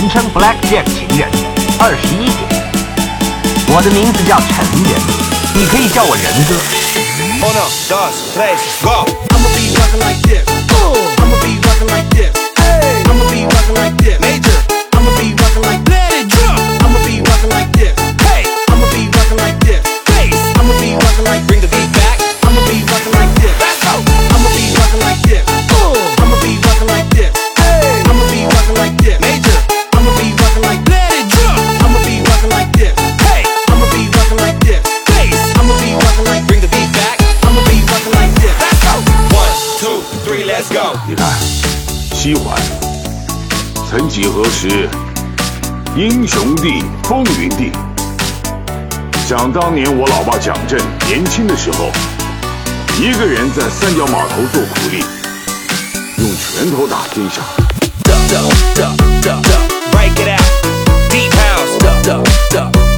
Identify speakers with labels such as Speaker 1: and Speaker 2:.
Speaker 1: 人称 Black Jack 情人，二十一点。我的名字叫陈人，你可以叫我仁哥。
Speaker 2: No, place. 曾几何时英雄地风云地。想当年我老爸蒋震年轻的时候一个人在三角码头做苦力用拳头打天下。
Speaker 3: Da da da da da break it out. Da da da